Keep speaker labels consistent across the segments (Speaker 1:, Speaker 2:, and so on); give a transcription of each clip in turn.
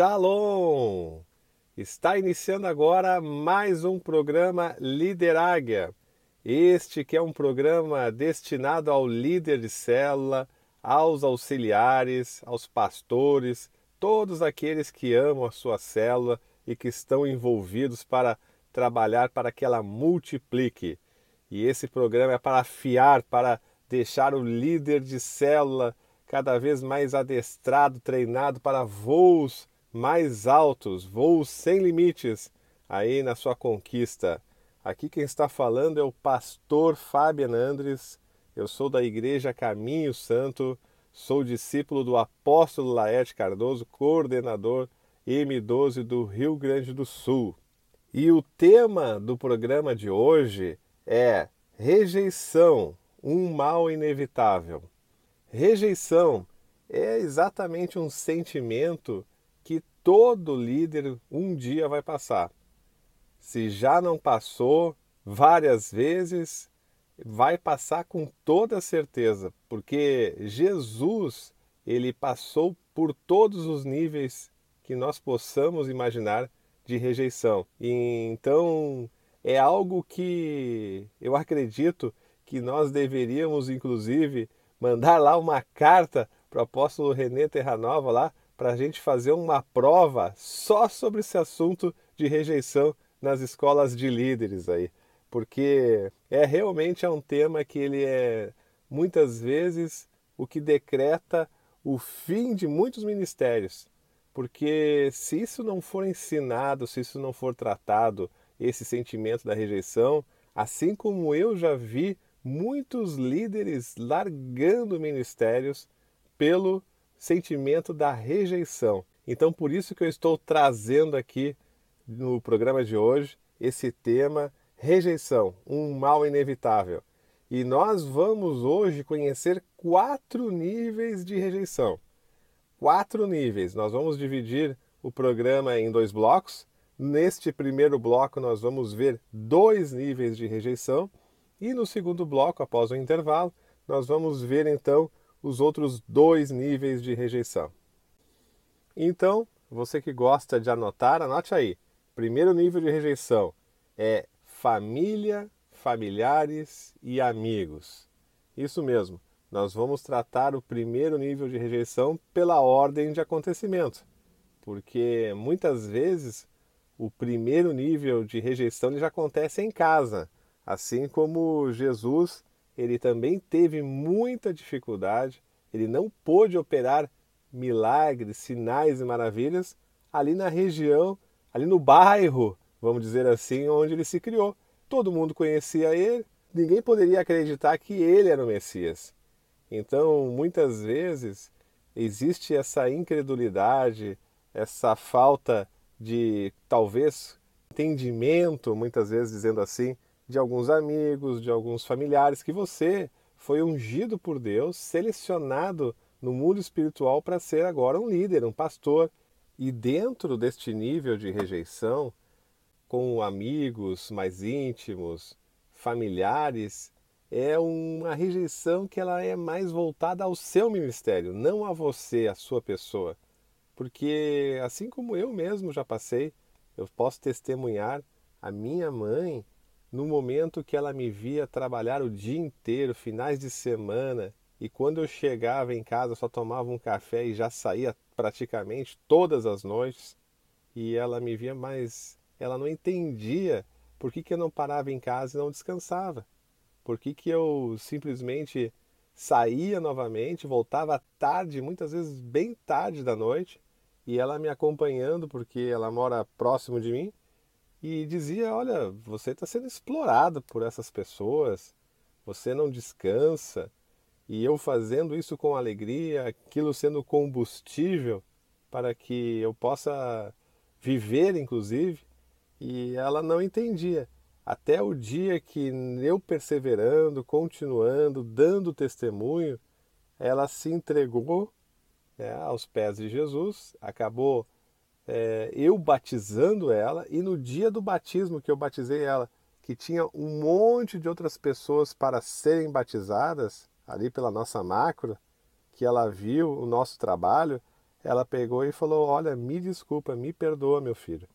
Speaker 1: Shalom! Está iniciando agora mais um programa Lideráguia. Este que é um programa destinado ao líder de célula, aos auxiliares, aos pastores, todos aqueles que amam a sua célula e que estão envolvidos para trabalhar para que ela multiplique. E esse programa é para afiar, para deixar o líder de célula cada vez mais adestrado, treinado para voos mais altos, voos sem limites aí na sua conquista. Aqui quem está falando é o pastor Fabian Andres. Eu sou da Igreja Caminho Santo, sou discípulo do apóstolo Laerte Cardoso, coordenador M12 do Rio Grande do Sul. E o tema do programa de hoje é rejeição, um mal inevitável. Rejeição é exatamente um sentimento todo líder um dia vai passar. Se já não passou várias vezes, vai passar com toda certeza, porque Jesus, ele passou por todos os níveis que nós possamos imaginar de rejeição. E então é algo que eu acredito que nós deveríamos inclusive mandar lá uma carta para o apóstolo René Terranova lá para a gente fazer uma prova só sobre esse assunto de rejeição nas escolas de líderes aí, porque é realmente é um tema que ele é muitas vezes o que decreta o fim de muitos ministérios, porque se isso não for ensinado, se isso não for tratado, esse sentimento da rejeição, assim como eu já vi muitos líderes largando ministérios pelo sentimento da rejeição. Então, por isso que eu estou trazendo aqui no programa de hoje esse tema rejeição, um mal inevitável. E nós vamos hoje conhecer quatro níveis de rejeição. Quatro níveis. Nós vamos dividir o programa em dois blocos. Neste primeiro bloco, nós vamos ver dois níveis de rejeição e no segundo bloco, após o intervalo, nós vamos ver então os outros dois níveis de rejeição. Então, você que gosta de anotar, anote aí. Primeiro nível de rejeição é família, familiares e amigos. Isso mesmo, nós vamos tratar o primeiro nível de rejeição pela ordem de acontecimento, porque muitas vezes o primeiro nível de rejeição já acontece em casa Assim como Jesus, ele também teve muita dificuldade, ele não pôde operar milagres, sinais e maravilhas ali na região, ali no bairro, vamos dizer assim, onde ele se criou. Todo mundo conhecia ele, ninguém poderia acreditar que ele era o Messias. Então, muitas vezes, existe essa incredulidade, essa falta de talvez entendimento, muitas vezes dizendo assim, de alguns amigos, de alguns familiares, que você foi ungido por Deus, selecionado no mundo espiritual para ser agora um líder, um pastor. E dentro deste nível de rejeição, com amigos mais íntimos, familiares, é uma rejeição que ela é mais voltada ao seu ministério, não a você, a sua pessoa. Porque assim como eu mesmo já passei, eu posso testemunhar, a minha mãe no momento que ela me via trabalhar o dia inteiro, finais de semana, e quando eu chegava em casa só tomava um café e já saía praticamente todas as noites, e ela me via, mas ela não entendia por que, que eu não parava em casa e não descansava. Por que, que eu simplesmente saía novamente, voltava tarde, muitas vezes bem tarde da noite, e ela me acompanhando porque ela mora próximo de mim, e dizia: Olha, você está sendo explorado por essas pessoas, você não descansa. E eu fazendo isso com alegria, aquilo sendo combustível para que eu possa viver, inclusive. E ela não entendia. Até o dia que eu perseverando, continuando, dando testemunho, ela se entregou né, aos pés de Jesus, acabou é, eu batizando ela e no dia do batismo que eu batizei ela, que tinha um monte de outras pessoas para serem batizadas ali pela nossa macro, que ela viu o nosso trabalho, ela pegou e falou: Olha, me desculpa, me perdoa, meu filho.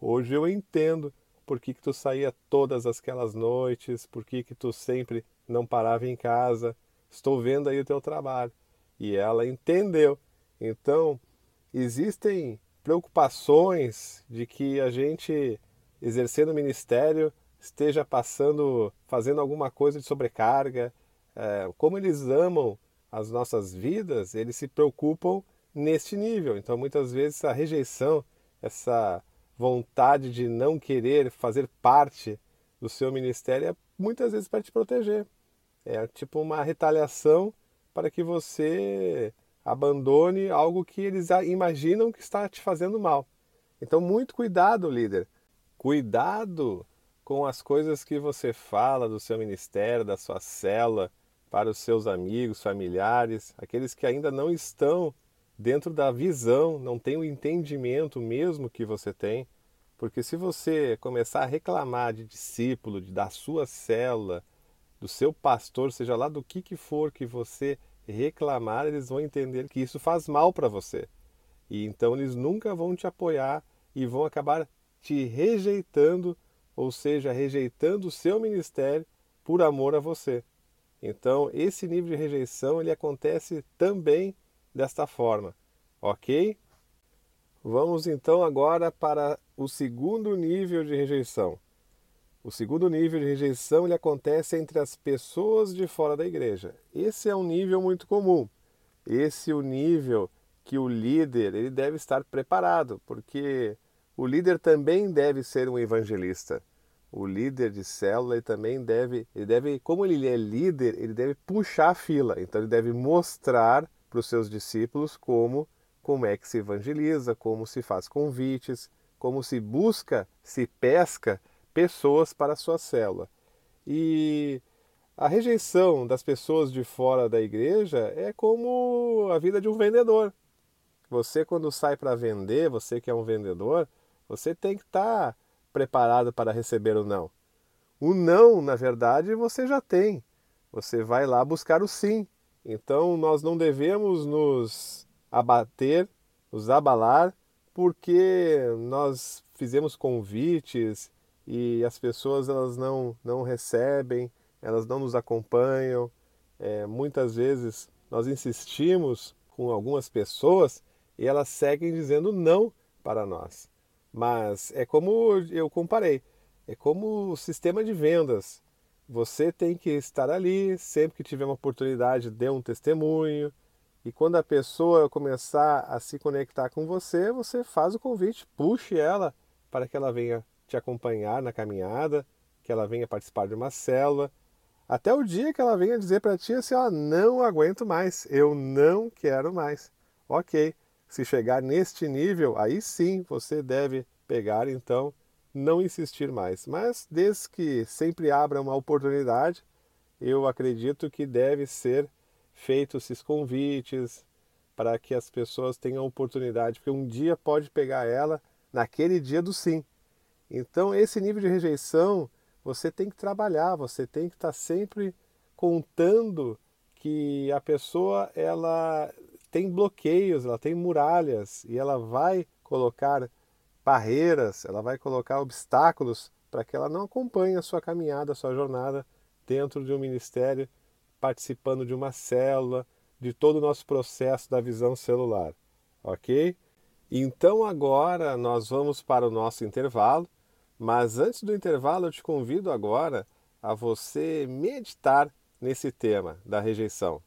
Speaker 1: Hoje eu entendo por que, que tu saía todas aquelas noites, por que, que tu sempre não parava em casa. Estou vendo aí o teu trabalho. E ela entendeu. Então, existem preocupações de que a gente, exercendo o ministério, esteja passando, fazendo alguma coisa de sobrecarga. É, como eles amam as nossas vidas, eles se preocupam neste nível. Então, muitas vezes, a rejeição, essa vontade de não querer fazer parte do seu ministério é muitas vezes para te proteger. É tipo uma retaliação para que você abandone algo que eles imaginam que está te fazendo mal. Então, muito cuidado, líder. Cuidado com as coisas que você fala do seu ministério, da sua célula, para os seus amigos, familiares, aqueles que ainda não estão dentro da visão, não têm o entendimento mesmo que você tem. Porque se você começar a reclamar de discípulo, de, da sua célula, do seu pastor, seja lá do que, que for que você reclamar, eles vão entender que isso faz mal para você. E então eles nunca vão te apoiar e vão acabar te rejeitando, ou seja, rejeitando o seu ministério por amor a você. Então, esse nível de rejeição ele acontece também desta forma, ok? Vamos então agora para o segundo nível de rejeição. O segundo nível de rejeição ele acontece entre as pessoas de fora da igreja. Esse é um nível muito comum. Esse é o nível que o líder ele deve estar preparado, porque o líder também deve ser um evangelista. O líder de célula ele também deve, ele deve, como ele é líder, ele deve puxar a fila. Então ele deve mostrar para os seus discípulos como como é que se evangeliza, como se faz convites, como se busca, se pesca pessoas para a sua célula. E a rejeição das pessoas de fora da igreja é como a vida de um vendedor. Você, quando sai para vender, você que é um vendedor, você tem que estar tá preparado para receber o não. O não, na verdade, você já tem. Você vai lá buscar o sim. Então, nós não devemos nos abater, nos abalar, porque nós fizemos convites, e as pessoas elas não, não recebem, elas não nos acompanham. É, muitas vezes nós insistimos com algumas pessoas e elas seguem dizendo não para nós. Mas é como eu comparei, é como o sistema de vendas. Você tem que estar ali, sempre que tiver uma oportunidade, dê um testemunho. E quando a pessoa começar a se conectar com você, você faz o convite, puxe ela para que ela venha te acompanhar na caminhada, que ela venha participar de uma célula, até o dia que ela venha dizer para ti assim, ó, não aguento mais, eu não quero mais. Ok, se chegar neste nível, aí sim você deve pegar então, não insistir mais. Mas desde que sempre abra uma oportunidade, eu acredito que deve ser feitos esses convites para que as pessoas tenham oportunidade, porque um dia pode pegar ela naquele dia do sim. Então, esse nível de rejeição você tem que trabalhar, você tem que estar sempre contando que a pessoa ela tem bloqueios, ela tem muralhas e ela vai colocar barreiras, ela vai colocar obstáculos para que ela não acompanhe a sua caminhada, a sua jornada dentro de um ministério, participando de uma célula, de todo o nosso processo da visão celular, ok? Então agora nós vamos para o nosso intervalo mas antes do intervalo, eu te convido agora a você meditar nesse tema da rejeição.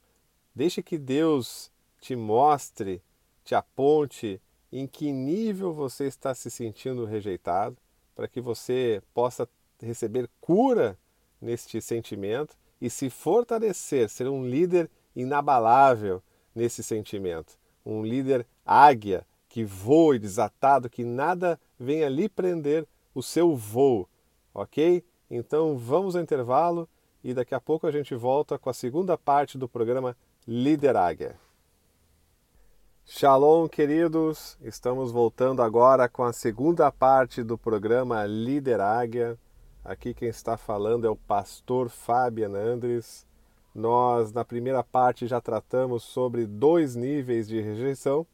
Speaker 1: Deixe que Deus te mostre, te aponte em que nível você está se sentindo rejeitado, para que você possa receber cura neste sentimento e se fortalecer, ser um líder inabalável nesse sentimento, um líder águia que voe desatado, que nada venha lhe prender o seu voo, ok? Então vamos ao intervalo e daqui a pouco a gente volta com a segunda parte do programa Líder Águia. Shalom, queridos! Estamos voltando agora com a segunda parte do programa Líder Águia. Aqui quem está falando é o pastor Fabian Andres. Nós, na primeira parte, já tratamos sobre dois níveis de rejeição.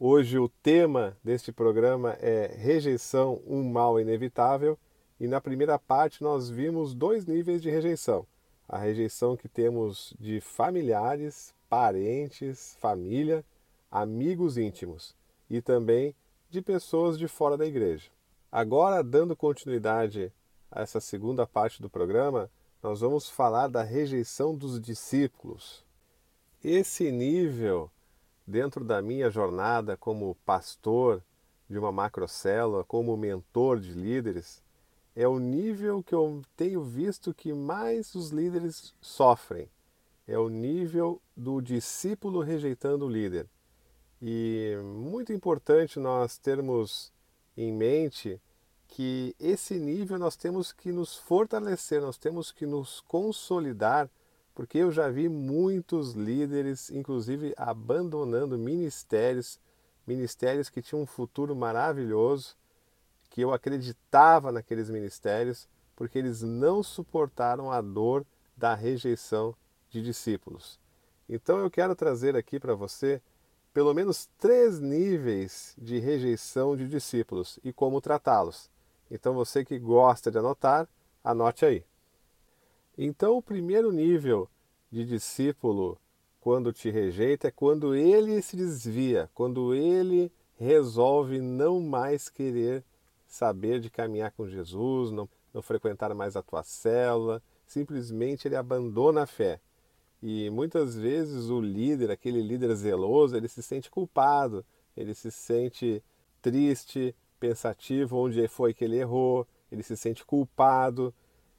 Speaker 1: Hoje o tema deste programa é rejeição, um mal inevitável, e na primeira parte nós vimos dois níveis de rejeição. A rejeição que temos de familiares, parentes, família, amigos íntimos e também de pessoas de fora da igreja. Agora, dando continuidade a essa segunda parte do programa, nós vamos falar da rejeição dos discípulos. Esse nível dentro da minha jornada como pastor de uma macrocélula, como mentor de líderes, é o nível que eu tenho visto que mais os líderes sofrem. É o nível do discípulo rejeitando o líder. E muito importante nós termos em mente que esse nível nós temos que nos fortalecer, nós temos que nos consolidar porque eu já vi muitos líderes, inclusive, abandonando ministérios, ministérios que tinham um futuro maravilhoso, que eu acreditava naqueles ministérios, porque eles não suportaram a dor da rejeição de discípulos. Então eu quero trazer aqui para você pelo menos três níveis de rejeição de discípulos e como tratá-los. Então você que gosta de anotar, anote aí. Então, o primeiro nível de discípulo, quando te rejeita, é quando ele se desvia, quando ele resolve não mais querer saber de caminhar com Jesus, não, não frequentar mais a tua célula, simplesmente ele abandona a fé. E muitas vezes o líder, aquele líder zeloso, ele se sente culpado, ele se sente triste, pensativo onde foi que ele errou, ele se sente culpado.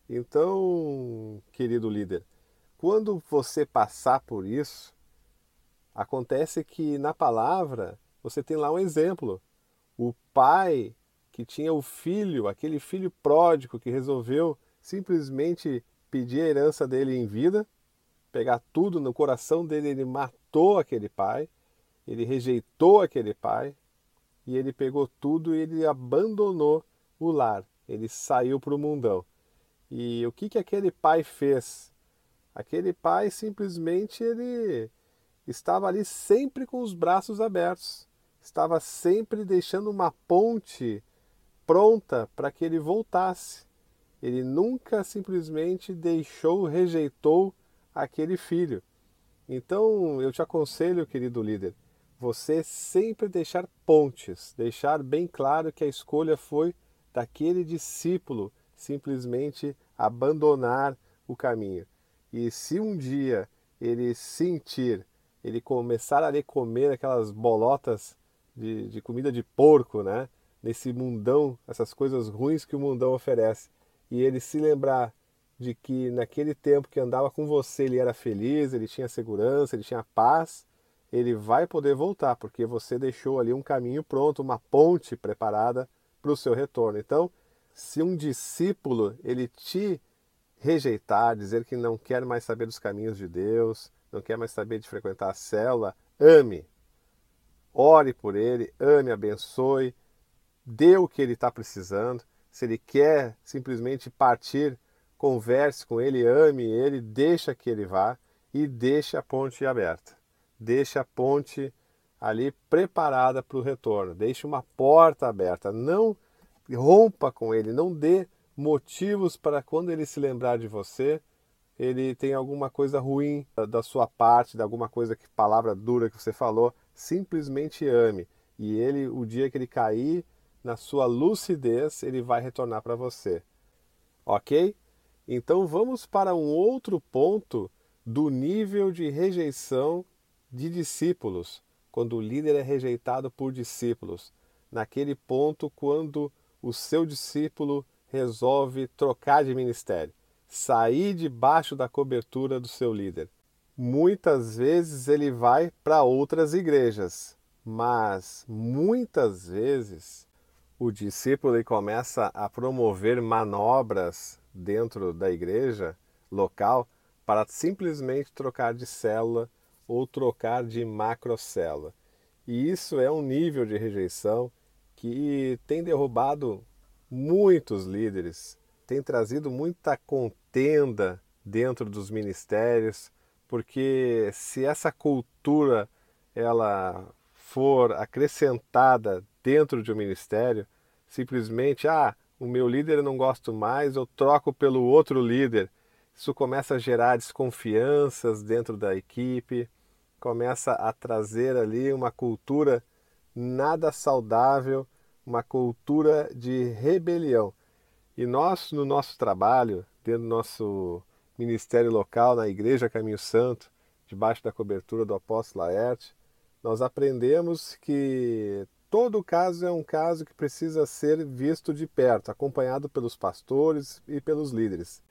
Speaker 1: Então, querido líder, quando você passar por isso, acontece que na palavra você tem lá um exemplo. O pai que tinha o filho, aquele filho pródigo que resolveu simplesmente pedir a herança dele em vida, pegar tudo no coração dele, ele matou aquele pai, ele rejeitou aquele pai e ele pegou tudo e ele abandonou o lar, ele saiu para o mundão. E o que, que aquele pai fez? Aquele pai simplesmente ele estava ali sempre com os braços abertos, estava sempre deixando uma ponte pronta para que ele voltasse. Ele nunca simplesmente deixou, rejeitou aquele filho. Então eu te aconselho, querido líder, você sempre deixar pontes, deixar bem claro que a escolha foi daquele discípulo simplesmente abandonar o caminho. E se um dia ele sentir, ele começar a comer aquelas bolotas de, de comida de porco, né? Nesse mundão, essas coisas ruins que o mundão oferece, e ele se lembrar de que naquele tempo que andava com você ele era feliz, ele tinha segurança, ele tinha paz, ele vai poder voltar, porque você deixou ali um caminho pronto, uma ponte preparada para o seu retorno. Então, se um discípulo ele te rejeitar, dizer que não quer mais saber dos caminhos de Deus, não quer mais saber de frequentar a célula, ame. Ore por ele, ame, abençoe, dê o que ele está precisando. Se ele quer simplesmente partir, converse com ele, ame ele, deixa que ele vá e deixe a ponte aberta. Deixe a ponte ali preparada para o retorno. Deixe uma porta aberta. Não rompa com ele, não dê motivos para quando ele se lembrar de você, ele tem alguma coisa ruim da sua parte, de alguma coisa que palavra dura que você falou, simplesmente ame. E ele, o dia que ele cair na sua lucidez, ele vai retornar para você. OK? Então vamos para um outro ponto do nível de rejeição de discípulos, quando o líder é rejeitado por discípulos. Naquele ponto quando o seu discípulo resolve trocar de ministério, sair debaixo da cobertura do seu líder. Muitas vezes ele vai para outras igrejas, mas muitas vezes o discípulo começa a promover manobras dentro da igreja local para simplesmente trocar de célula ou trocar de macrocélula. E isso é um nível de rejeição que tem derrubado muitos líderes, tem trazido muita contenda dentro dos ministérios, porque se essa cultura ela for acrescentada dentro de um ministério, simplesmente, ah, o meu líder eu não gosto mais, eu troco pelo outro líder. Isso começa a gerar desconfianças dentro da equipe, começa a trazer ali uma cultura nada saudável, uma cultura de rebelião. E nós, no nosso trabalho, dentro do nosso ministério local, na Igreja Caminho Santo, debaixo da cobertura do apóstolo Laerte, nós aprendemos que todo caso é um caso que precisa ser visto de perto, acompanhado pelos pastores e pelos líderes.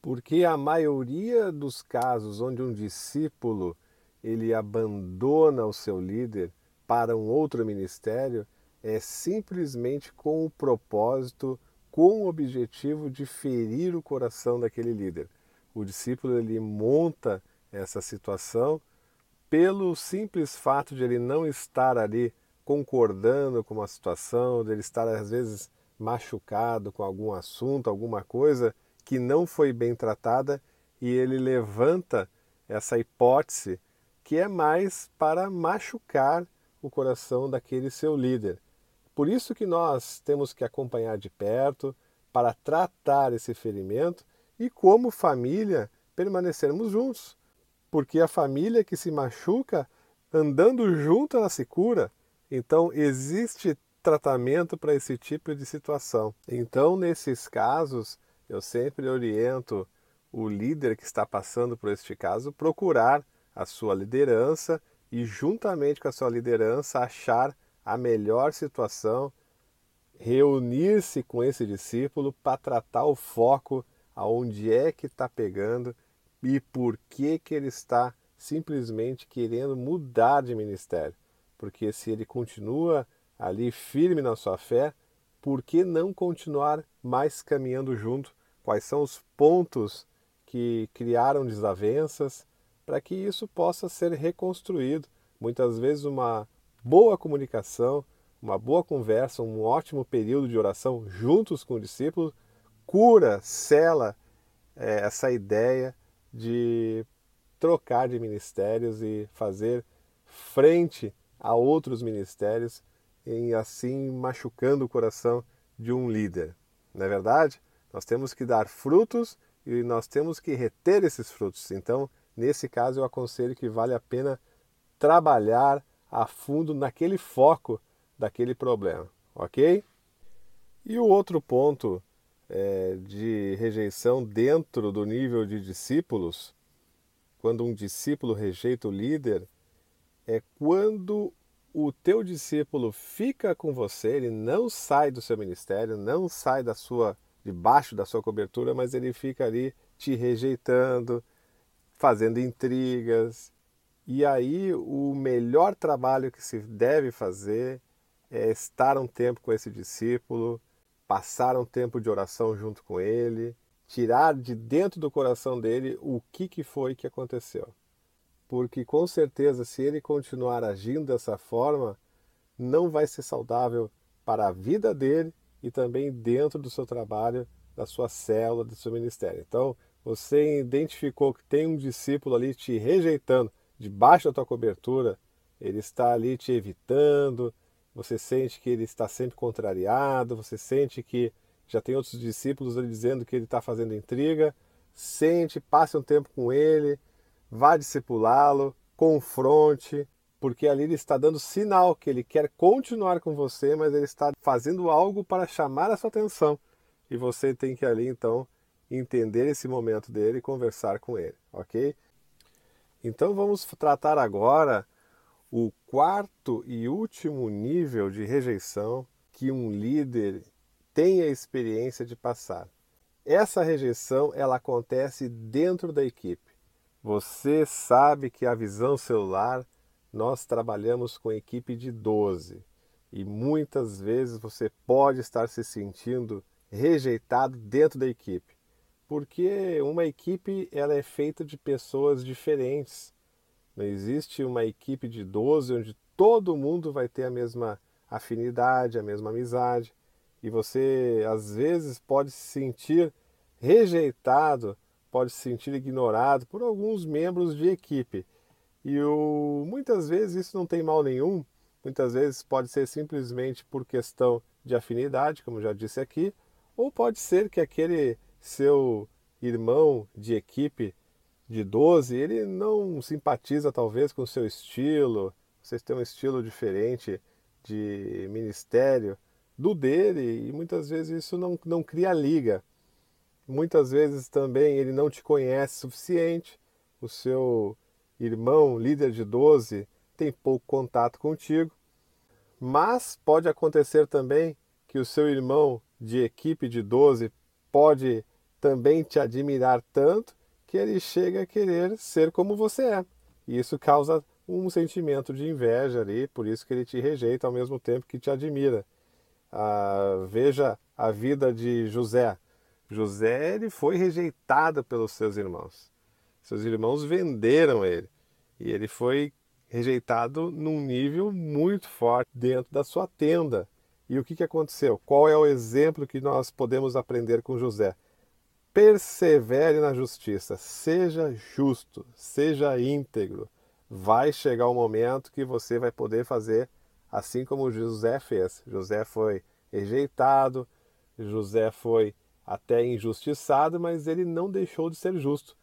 Speaker 1: Porque a maioria dos casos onde um discípulo ele abandona o seu líder para um outro ministério é simplesmente com o propósito, com o objetivo de ferir o coração daquele líder. O discípulo ele monta essa situação pelo simples fato de ele não estar ali concordando com uma situação, de ele estar às vezes machucado com algum assunto, alguma coisa que não foi bem tratada e ele levanta essa hipótese que é mais para machucar o coração daquele seu líder. Por isso que nós temos que acompanhar de perto para tratar esse ferimento e como família permanecermos juntos. Porque a família que se machuca andando junto ela se cura. Então existe tratamento para esse tipo de situação. Então, nesses casos, eu sempre oriento o líder que está passando por este caso procurar a sua liderança e, juntamente com a sua liderança, achar a melhor situação, reunir-se com esse discípulo para tratar o foco aonde é que está pegando e por que, que ele está simplesmente querendo mudar de ministério. Porque se ele continua ali firme na sua fé, por que não continuar mais caminhando junto? Quais são os pontos que criaram desavenças para que isso possa ser reconstruído? Muitas vezes, uma boa comunicação, uma boa conversa, um ótimo período de oração juntos com o discípulo cura, sela é, essa ideia de trocar de ministérios e fazer frente a outros ministérios e assim machucando o coração de um líder. Não é verdade? Nós temos que dar frutos e nós temos que reter esses frutos. Então, nesse caso, eu aconselho que vale a pena trabalhar a fundo naquele foco daquele problema, ok? E o outro ponto é, de rejeição dentro do nível de discípulos, quando um discípulo rejeita o líder, é quando o teu discípulo fica com você, ele não sai do seu ministério, não sai da sua debaixo da sua cobertura, mas ele fica ali te rejeitando, fazendo intrigas. E aí o melhor trabalho que se deve fazer é estar um tempo com esse discípulo, passar um tempo de oração junto com ele, tirar de dentro do coração dele o que, que foi que aconteceu porque com certeza, se ele continuar agindo dessa forma, não vai ser saudável para a vida dele e também dentro do seu trabalho, da sua célula, do seu ministério. Então, você identificou que tem um discípulo ali te rejeitando debaixo da tua cobertura, ele está ali te evitando, você sente que ele está sempre contrariado, você sente que já tem outros discípulos ali dizendo que ele está fazendo intriga, sente, passe um tempo com ele, vá discipulá-lo, confronte, porque ali ele está dando sinal que ele quer continuar com você, mas ele está fazendo algo para chamar a sua atenção. E você tem que ali então entender esse momento dele e conversar com ele, ok? Então vamos tratar agora o quarto e último nível de rejeição que um líder tem a experiência de passar. Essa rejeição ela acontece dentro da equipe. Você sabe que a visão celular nós trabalhamos com equipe de 12 e muitas vezes você pode estar se sentindo rejeitado dentro da equipe, porque uma equipe ela é feita de pessoas diferentes. Não existe uma equipe de 12 onde todo mundo vai ter a mesma afinidade, a mesma amizade, e você às vezes pode se sentir rejeitado pode se sentir ignorado por alguns membros de equipe. E o, muitas vezes isso não tem mal nenhum, Muitas vezes pode ser simplesmente por questão de afinidade, como já disse aqui, ou pode ser que aquele seu irmão de equipe de 12, ele não simpatiza talvez com o seu estilo, vocês têm um estilo diferente de ministério do dele e muitas vezes isso não, não cria liga. Muitas vezes também ele não te conhece suficiente, o seu irmão, líder de 12, tem pouco contato contigo, mas pode acontecer também que o seu irmão de equipe de 12 pode também te admirar tanto que ele chega a querer ser como você é. E isso causa um sentimento de inveja ali, por isso que ele te rejeita ao mesmo tempo que te admira. Ah, veja a vida de José. José ele foi rejeitado pelos seus irmãos. Seus irmãos venderam ele e ele foi rejeitado num nível muito forte dentro da sua tenda. E o que, que aconteceu? Qual é o exemplo que nós podemos aprender com José? Persevere na justiça, seja justo, seja íntegro. Vai chegar o momento que você vai poder fazer assim como José fez. José foi rejeitado, José foi até injustiçado, mas ele não deixou de ser justo.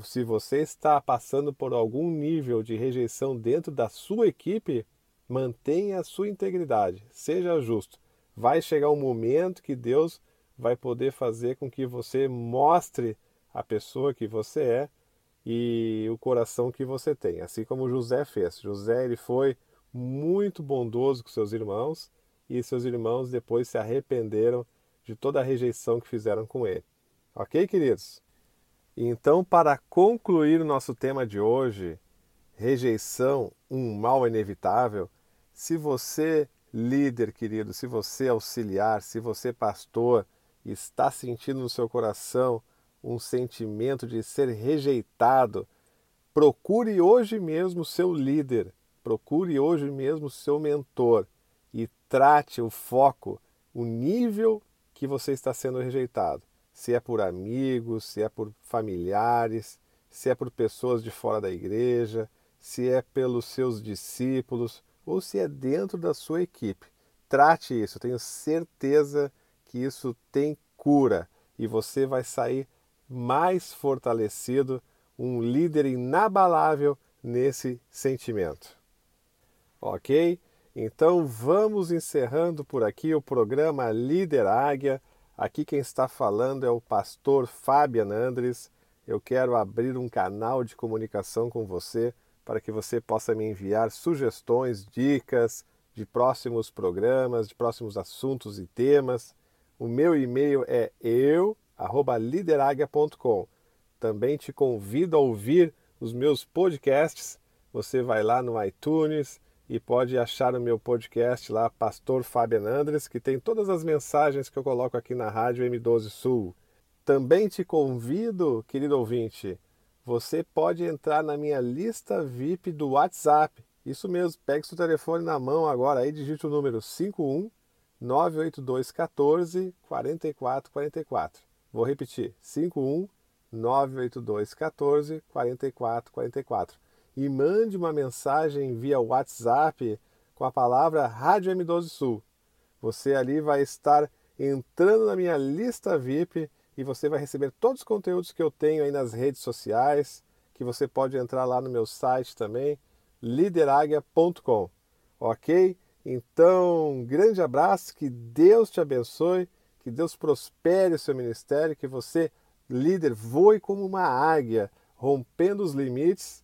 Speaker 1: Se você está passando por algum nível de rejeição dentro da sua equipe, mantenha a sua integridade, seja justo. Vai chegar um momento que Deus vai poder fazer com que você mostre a pessoa que você é e o coração que você tem, assim como José fez. José ele foi muito bondoso com seus irmãos e seus irmãos depois se arrependeram de toda a rejeição que fizeram com ele. Ok, queridos? Então, para concluir o nosso tema de hoje, rejeição, um mal inevitável, se você, líder querido, se você auxiliar, se você pastor, está sentindo no seu coração um sentimento de ser rejeitado, procure hoje mesmo seu líder, procure hoje mesmo seu mentor e trate o foco, o nível que você está sendo rejeitado se é por amigos, se é por familiares, se é por pessoas de fora da igreja, se é pelos seus discípulos ou se é dentro da sua equipe. Trate isso, tenho certeza que isso tem cura e você vai sair mais fortalecido, um líder inabalável nesse sentimento. Ok? Então vamos encerrando por aqui o programa Líder Águia Aqui quem está falando é o pastor Fabian Andres. Eu quero abrir um canal de comunicação com você para que você possa me enviar sugestões, dicas de próximos programas, de próximos assuntos e temas. O meu e-mail é eu@lideragia.com. Também te convido a ouvir os meus podcasts. Você vai lá no iTunes, e pode achar o meu podcast lá, Pastor Fabian Andres, que tem todas as mensagens que eu coloco aqui na Rádio M12 Sul. Também te convido, querido ouvinte, você pode entrar na minha lista VIP do WhatsApp. Isso mesmo, pegue seu telefone na mão agora aí, digite o número 51 98214 4444. Vou repetir, 51 98214 4444 e mande uma mensagem via WhatsApp com a palavra Rádio M12 Sul. Você ali vai estar entrando na minha lista VIP e você vai receber todos os conteúdos que eu tenho aí nas redes sociais, que você pode entrar lá no meu site também, lideragia.com. Ok? Então, um grande abraço, que Deus te abençoe, que Deus prospere o seu ministério, que você, líder, voe como uma águia, rompendo os limites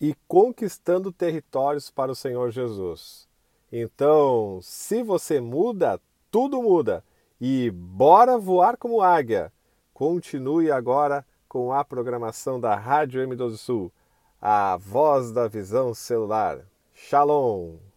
Speaker 1: e conquistando territórios para o Senhor Jesus. Então, se você muda, tudo muda. E bora voar como águia. Continue agora com a programação da Rádio M12 Sul, a voz da visão celular. Shalom!